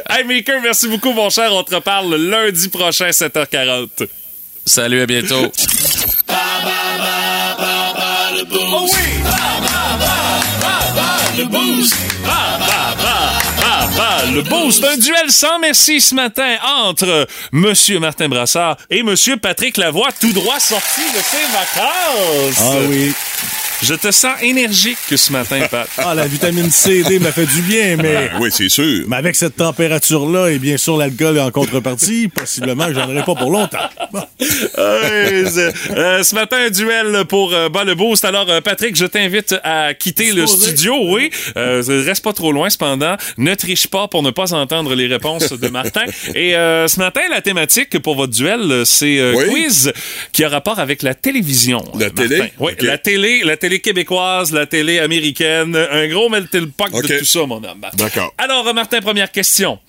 S1: Hey, Maker, merci beaucoup, mon cher. On te reparle lundi prochain, 7h40.
S10: Salut, à bientôt.
S1: Ah, bah, le boost, un duel sans merci ce matin entre Monsieur Martin Brassard et Monsieur Patrick Lavoie, tout droit sorti de ses vacances.
S11: Ah oui.
S1: Je te sens énergique ce matin, Pat.
S11: Ah, la vitamine C et D m'a fait du bien, mais.
S9: Oui, c'est sûr.
S11: Mais avec cette température-là et bien sûr l'alcool en contrepartie, possiblement que j'en aurai pas pour longtemps. Bon.
S1: Euh, ce matin, un duel pour euh, bas le boost. Alors, euh, Patrick, je t'invite à quitter le studio. Oui, euh, reste pas trop loin. Cependant, ne triche pas pour ne pas entendre les réponses de Martin. Et euh, ce matin, la thématique pour votre duel, euh, c'est euh,
S9: Oui.
S1: quiz qui a rapport avec la télévision.
S9: La
S1: euh,
S9: télé?
S1: Oui, la télé, la télé québécoise, la télé américaine. Un gros melting pot
S9: Ok.
S1: de tout ça, mon homme.
S9: D'accord.
S1: Alors, Martin, première question.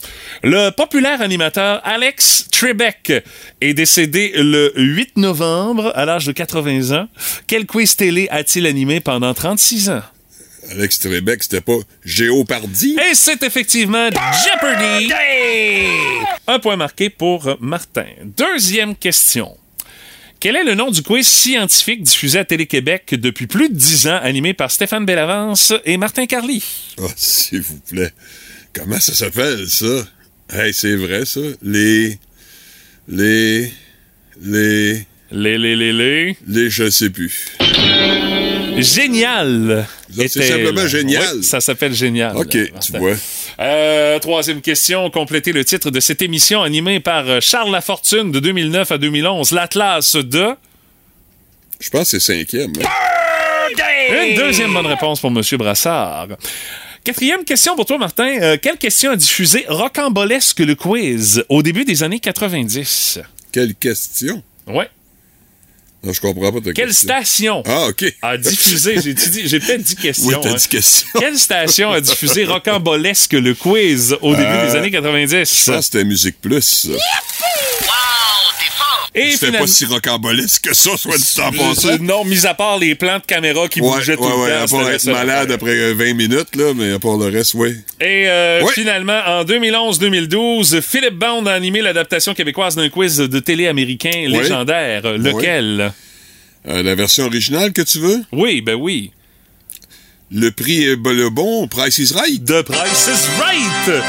S1: Le populaire animateur Alex Trebek est décédé le 8 novembre à l'âge de 80 ans. Quel quiz télé a-t-il animé pendant 36 ans?
S9: Alex Trebek, c'était pas Géopardy?
S1: Et c'est effectivement Jeopardy! Un point marqué pour Martin. Deuxième question. Quel est le nom du quiz scientifique diffusé à Télé-Québec depuis plus de 10 ans, animé par Stéphane Bellavance et Martin Carly?
S9: Oh, s'il vous plaît. Comment ça s'appelle, ça? Hey, c'est vrai, ça? Les. Les. Les.
S1: Les, les, les, les.
S9: Les, je sais plus.
S1: Génial!
S9: C'est simplement génial.
S1: Oui, ça s'appelle Génial.
S9: OK,
S1: Martin.
S9: tu vois.
S1: Euh, troisième question, complétez le titre de cette émission animée par euh, Charles Lafortune de 2009 à 2011, l'Atlas de...
S9: Je pense que c'est cinquième. hein.
S1: Une deuxième bonne réponse pour M. Brassard. Quatrième question pour toi, Martin. Euh, quelle question a diffusé Rocambolesque le quiz au début des années 90?
S9: Quelle question?
S1: Ouais.
S9: Je comprends pas ta
S1: Quelle
S9: question.
S1: station
S9: Ah,
S1: a diffusé... J'ai peut-être dit question.
S9: Oui, t'as
S1: hein.
S9: dit question.
S1: Quelle station a diffusé Rocambolesque le quiz au début
S9: Euh,
S1: des années 90?
S9: Je pense que c'était Musique Plus. ça.
S1: Et
S9: C'était
S1: finalement-
S9: pas si rocambolesque que ça, soit en passant.
S1: Euh, Non, mis à part les plans de caméra qui
S9: Ouais,
S1: bougeaient tout
S9: ouais,
S1: le
S9: ouais,
S1: temps.
S9: à part être malade après euh, 20 minutes, là, mais à part le reste, oui.
S1: Et euh,
S9: Oui.
S1: finalement, en 2011-2012, Philippe Bond a animé l'adaptation québécoise d'un quiz de télé américain légendaire. Lequel?
S9: Euh, la version originale que tu veux?
S1: Oui, ben oui.
S9: Le prix est b- le bon, Price is right.
S1: The Price is Right!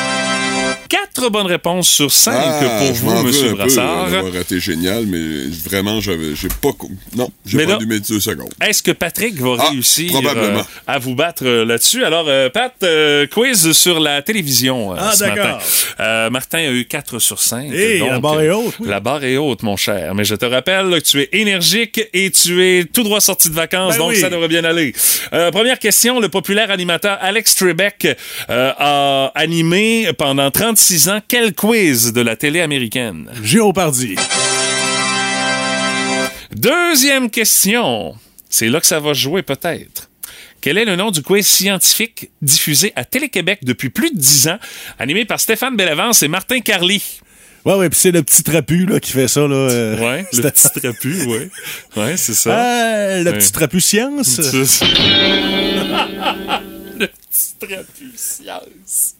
S1: Quatre bonnes réponses sur cinq
S9: Ah,
S1: pour vous,
S9: peu
S1: Brassard.
S9: d'avoir raté génial, mais vraiment, j'avais, j'ai pas, non, j'ai pas mettre deux secondes.
S1: Est-ce que Patrick va
S9: Ah,
S1: réussir
S9: probablement.
S1: euh, à vous battre euh, là-dessus? Alors, euh, Pat, euh, quiz sur la télévision euh,
S11: Ah,
S1: ce
S11: d'accord.
S1: matin. Euh, Martin a eu 4 sur 5.
S11: Hey, la barre est haute, oui.
S1: La barre est haute, mon cher. Mais je te rappelle que tu es énergique et tu es tout droit sorti de vacances,
S11: Ben
S1: donc
S11: oui.
S1: ça devrait bien aller. Euh, première question, le populaire animateur Alex Trebek euh, a animé pendant 36 ans quel quiz de la télé américaine?
S11: Géopardy.
S1: Deuxième question. C'est là que ça va jouer peut-être. Quel est le nom du quiz scientifique diffusé à Télé-Québec depuis plus de 10 ans, animé par Stéphane Bellavance et Martin Carly?
S11: Ouais, ouais, puis c'est le petit trapu là, qui fait ça. Là, euh,
S1: Ouais, le <laughs> petit trapu, ouais. Ouais, c'est ça.
S11: Ah, le
S1: Ouais.
S11: petit trapu science. <laughs>
S1: Le petit trapu science.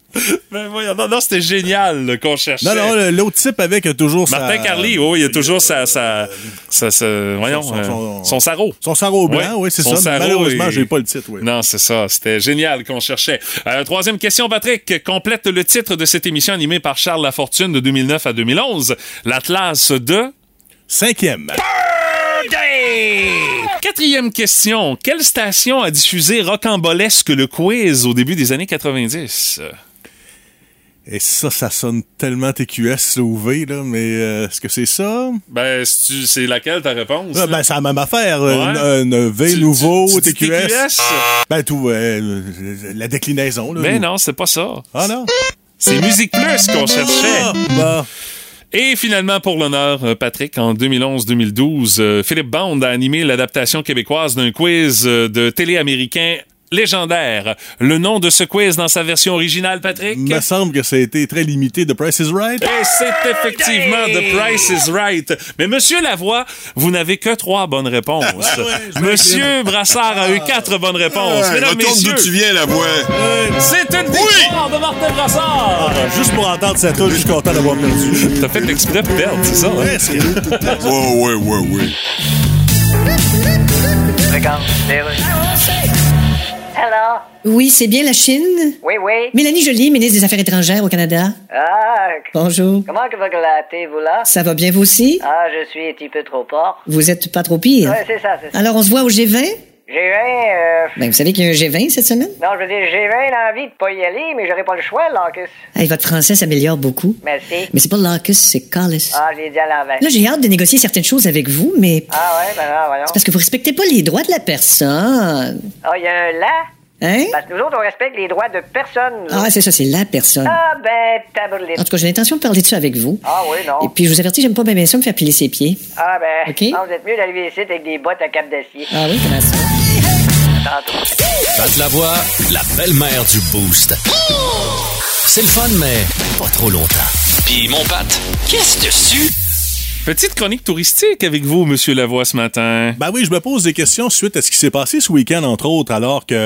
S1: Ben voyons, non, non, c'était génial qu'on cherchait.
S11: Non, non, l'autre type avec a toujours
S1: Martin
S11: sa...
S1: Carly, oui, il a toujours sa, sa, sa, sa- voyons,
S11: son-
S1: euh,
S11: son-
S1: son sarrau.
S11: Son sarrau blanc, oui, c'est
S1: son
S11: ça. Malheureusement,
S1: est-
S11: j'ai pas le titre, oui.
S1: Non, c'est ça. C'était génial qu'on cherchait. Euh, troisième question, Patrick. Complète le titre de cette émission animée par Charles Lafortune de 2009 à 2011. L'Atlas de...
S11: Cinquième.
S1: Quatrième question. Quelle station a diffusé Rocambolesque le quiz au début des années 90?
S11: Et ça, ça sonne tellement TQS ou V, là, mais euh, est-ce que c'est ça?
S1: Ben, c'est c'est laquelle ta réponse?
S11: Ah, ben, c'est la même affaire. euh,
S1: Ouais.
S11: Une V
S1: Tu-
S11: nouveau,
S1: tu- tu dis
S11: TQS.
S1: TQS?
S11: Ben, tout, euh, la déclinaison, là.
S1: Mais non, c'est pas ça.
S11: Ah, non?
S1: C'est Musique Plus qu'on cherchait.
S11: Ah, bah.
S1: Et finalement, pour l'honneur, euh, Patrick, en 2011-2012, euh, Philippe Bond a animé l'adaptation québécoise d'un quiz de télé américain légendaire. Le nom de ce quiz dans sa version originale, Patrick?
S11: Il me semble que ça a été très limité. The Price is Right.
S1: Et c'est effectivement The Price is Right. Mais Monsieur Lavoie, vous n'avez que trois bonnes réponses.
S11: je
S1: Monsieur Brassard a eu quatre bonnes réponses.
S9: Ouais,
S1: Mesdames,
S9: retourne d'où
S1: messieurs,
S9: tu viens, la voix.
S1: c'est une victoire de Martin Brassard.
S11: Ah, juste pour entendre sa touche, je suis content d'avoir perdu.
S1: T'as fait l'exprès pour perdre, c'est ça? hein?
S11: Ouais, c'est-
S9: Oh, ouais, ouais, ouais.
S12: Alors?
S6: Oui, c'est bien la Chine?
S12: Oui, oui.
S6: Mélanie Joly, ministre des Affaires étrangères au Canada.
S12: Ah,
S6: Bonjour.
S12: comment que vous glattez, vous, là?
S6: Ça va bien vous aussi?
S12: Ah, je suis un petit peu trop fort.
S6: Vous êtes pas trop pire.
S12: Ouais, c'est ça, c'est ça.
S6: Alors, on se voit au G20?
S12: J'ai un, euh...
S6: Ben, vous savez qu'il y a un G20 cette semaine?
S12: Non, je veux dire, j'ai bien envie de pas y aller, mais j'aurais pas le choix, Lacus.
S6: Hey, votre français s'améliore beaucoup.
S12: Merci.
S6: Mais c'est pas Lacus, c'est Callis.
S12: Ah, j'ai dit à l'envers.
S6: Là, j'ai hâte de négocier certaines choses avec vous, mais
S12: Ah, ouais, ben là, voyons.
S6: c'est parce que vous respectez pas les droits de la personne.
S12: Ah, il y a un là?
S6: Hein?
S12: Parce que nous autres, on respecte les droits de personne.
S6: Ah, c'est ça, c'est la personne.
S12: Ah, ben, tabourlette.
S6: En tout cas, j'ai l'intention de parler de ça avec vous.
S12: Ah, oui, non.
S6: Et puis, je vous avertis, j'aime pas bien, bien ça me faire piler ses pieds.
S12: Ah, ben,
S6: OK?
S12: vous êtes mieux d'arriver ici avec des bottes à cap d'acier.
S6: Ah oui, comment ça?
S12: Tantôt.
S7: Pat la voix, la belle-mère du Boost. C'est le fun, mais pas trop longtemps.
S5: Puis mon Pat, qu'est-ce dessus?
S1: Petite chronique touristique avec vous, Monsieur Lavoie, ce matin.
S11: Ben oui, je me pose des questions suite à ce qui s'est passé ce week-end, entre autres, alors qu'il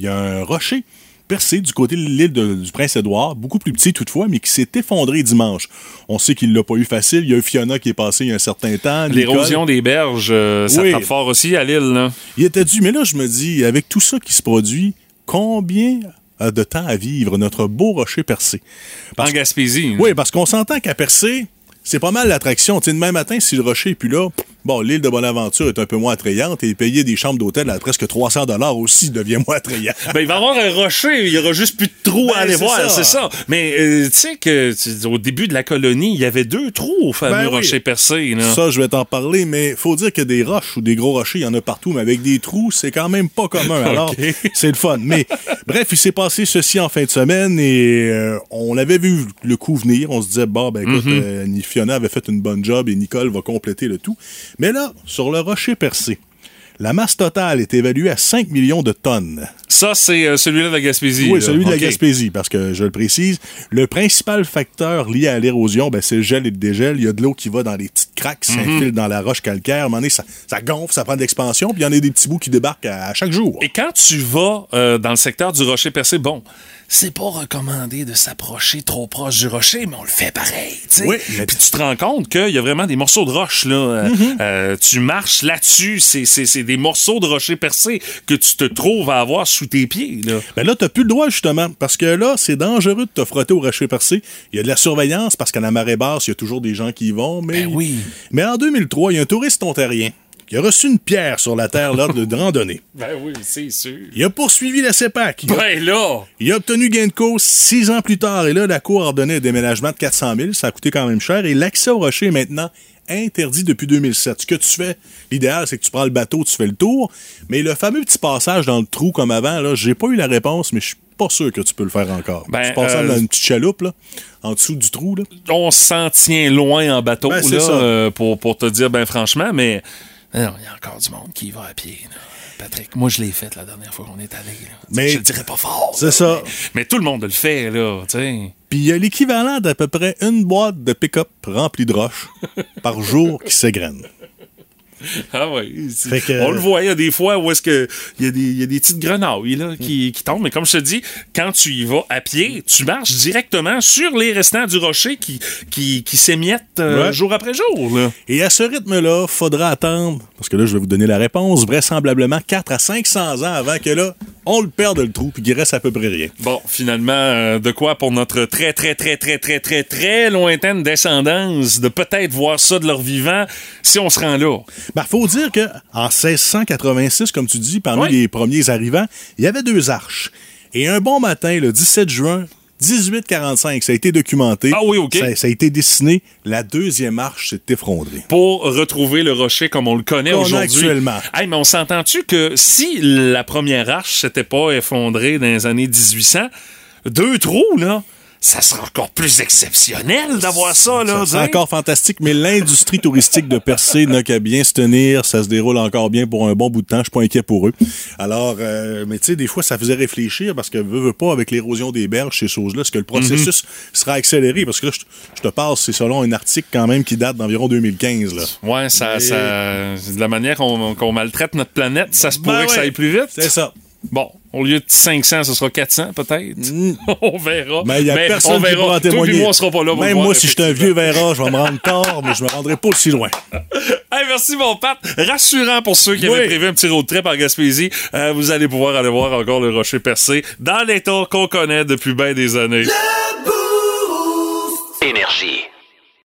S11: y a un rocher percé du côté de l'île du Prince-Édouard, beaucoup plus petit toutefois, mais qui s'est effondré dimanche. On sait qu'il l'a pas eu facile. Il y a eu Fiona qui est passé il y a un certain temps.
S1: L'érosion des berges, euh, ça
S11: Oui.
S1: frappe fort aussi à l'île. là.
S11: Il était dû, mais là, je me dis, avec tout ça qui se produit, combien a de temps à vivre notre beau rocher percé?
S1: En Gaspésie.
S11: Oui, parce qu'on s'entend qu'à percer, c'est pas mal l'attraction. Tu sais, demain matin, si le rocher est plus là, bon, l'île de Bonaventure est un peu moins attrayante et payer des chambres d'hôtel à presque 300 dollars aussi devient moins attrayant. <laughs>
S1: Ben, il va y avoir un rocher, il y aura juste plus de trous
S11: Ben,
S1: à aller
S11: c'est
S1: voir, c'est ça. Mais euh, tu sais que au début de la colonie, il y avait deux trous au fameux
S11: Ben oui.
S1: rocher percé. Là.
S11: Ça, je vais t'en parler, mais faut dire que des roches ou des gros rochers, il y en a partout, mais avec des trous, c'est quand même pas commun. <laughs> Alors, c'est le fun. Mais <laughs> bref, il s'est passé ceci en fin de semaine et euh, on avait vu le coup venir. On se disait, bon, ben écoute,
S1: Mhm.
S11: euh, Fiona avait fait une bonne job et Nicole va compléter le tout. Mais là, sur le rocher percé, la masse totale est évaluée à 5 millions de tonnes.
S1: Ça, c'est euh, celui-là de la Gaspésie.
S11: Oui,
S1: là.
S11: celui de la. Gaspésie, parce que je le précise, le principal facteur lié à l'érosion, ben, c'est le gel et le dégel. Il y a de l'eau qui va dans les petites craques, qui s'infiltre dans la roche calcaire. À un moment donné, ça, ça gonfle, ça prend de l'expansion, puis il y en a des petits bouts qui débarquent à, à chaque jour.
S1: Et quand tu vas euh, dans le secteur du rocher percé, bon, c'est pas recommandé de s'approcher trop proche du rocher, mais on le fait pareil.
S11: Oui, mais-
S1: Puis tu te rends compte qu'il y a vraiment des morceaux de roche. Là. Euh,
S11: Mhm.
S1: euh, tu marches là-dessus, c'est, des morceaux de rocher percé que tu te trouves à avoir sous tes pieds. Là.
S11: Ben là, t'as plus le droit, justement, parce que là, c'est dangereux de te frotter au rocher percé. Il y a de la surveillance, parce qu'à la marée basse, il y a toujours des gens qui y vont, mais...
S1: Ben oui.
S11: Mais en 2003, il y a un touriste ontarien qui a reçu une pierre sur la terre lors de randonnée. <laughs>
S1: Ben oui, c'est sûr.
S11: Il a poursuivi la CEPAC. Il a,
S1: Ben là!
S11: il a obtenu gain de cause six ans plus tard. Et là, la Cour a ordonné un déménagement de 400 000. Ça a coûté quand même cher. Et l'accès au rocher est maintenant interdit depuis 2007. Ce que tu fais, l'idéal, c'est que tu prends le bateau, tu fais le tour. Mais le fameux petit passage dans le trou comme avant, là, j'ai pas eu la réponse, mais je suis pas sûr que tu peux le faire encore.
S1: Ben,
S11: tu passes
S1: euh,
S11: dans une petite chaloupe, là, en dessous du trou, là.
S1: On s'en tient loin en bateau
S11: Ben,
S1: là, euh, pour, pour te dire ben franchement, mais il y a encore du monde qui y va à pied. là. Patrick, moi je l'ai fait la dernière fois qu'on est allé.
S11: Mais-
S1: je le dirais pas fort.
S11: C'est ça.
S1: Mais, mais tout le monde le fait, là.
S11: Puis il y a l'équivalent d'à peu près une boîte de pick-up remplie de roches par jour qui s'égrène. <laughs>
S1: Ah oui. c'est-
S11: Fait que-
S1: On le voit, il y a des fois où est-ce que il y, a des- il y a des petites grenouilles là, qui, qui tombent. Mais comme je te dis, quand tu y vas à pied, tu marches directement sur les restants du rocher qui, qui, qui s'émiettent euh,
S11: Ouais.
S1: jour après jour. Là.
S11: Et à ce rythme-là, faudra attendre, parce que là, je vais vous donner la réponse, vraisemblablement 4 à 500 ans avant que là, on le perde le trou puis qu'il reste à peu près rien.
S1: Bon, finalement, euh, de quoi pour notre très, très, très, très, très, très, très lointaine descendance de peut-être voir ça de leur vivant si on se rend là.
S11: Ben, faut dire que en 1686, comme tu dis, parmi les premiers arrivants, il y avait deux arches. Et un bon matin, le 17 juin 1845, ça a été documenté.
S1: Ah oui, OK.
S11: Ça, ça a été dessiné. La deuxième arche s'est effondrée.
S1: Pour retrouver le rocher comme on le connaît aujourd'hui.
S11: actuellement.
S1: Hey, mais on s'entend-tu que si la première arche s'était pas effondrée dans les années 1800, deux trous, là, ça serait encore plus exceptionnel d'avoir ça, là.
S11: C'est encore fantastique, mais l'industrie touristique de Percé n'a qu'à bien se tenir. Ça se déroule encore bien pour un bon bout de temps. Je suis pas inquiet pour eux. Alors, euh, mais tu sais, des fois, ça faisait réfléchir parce que veux, veux pas avec l'érosion des berges, ces choses-là, est-ce que le processus sera accéléré? Parce que là, je, te parle, c'est selon un article quand même qui date d'environ 2015. Là.
S1: Ouais, ça,
S11: Mais-
S1: ça, de la manière qu'on maltraite notre planète, ça se pourrait
S11: Ben
S1: que ça aille plus vite.
S11: C'est ça.
S1: Bon, au lieu de 500, ce sera 400 peut-être. <laughs> on verra.
S11: Mais il y a
S1: Mais
S11: personne
S1: on
S11: qui
S1: verra.
S11: pourra en
S1: Toi
S11: témoigner.
S1: puis moi, on sera pas là
S11: Même moi, si j'étais un vieux verra, je vais me rendre tard, mais je me rendrai pas aussi loin. <laughs>
S1: Hey, merci mon Pat. Rassurant pour ceux qui
S11: Oui.
S1: avaient prévu un petit road trip en Gaspésie. Euh, vous allez pouvoir aller voir encore le rocher percé dans l'état qu'on connaît depuis bien des années.
S5: Énergie.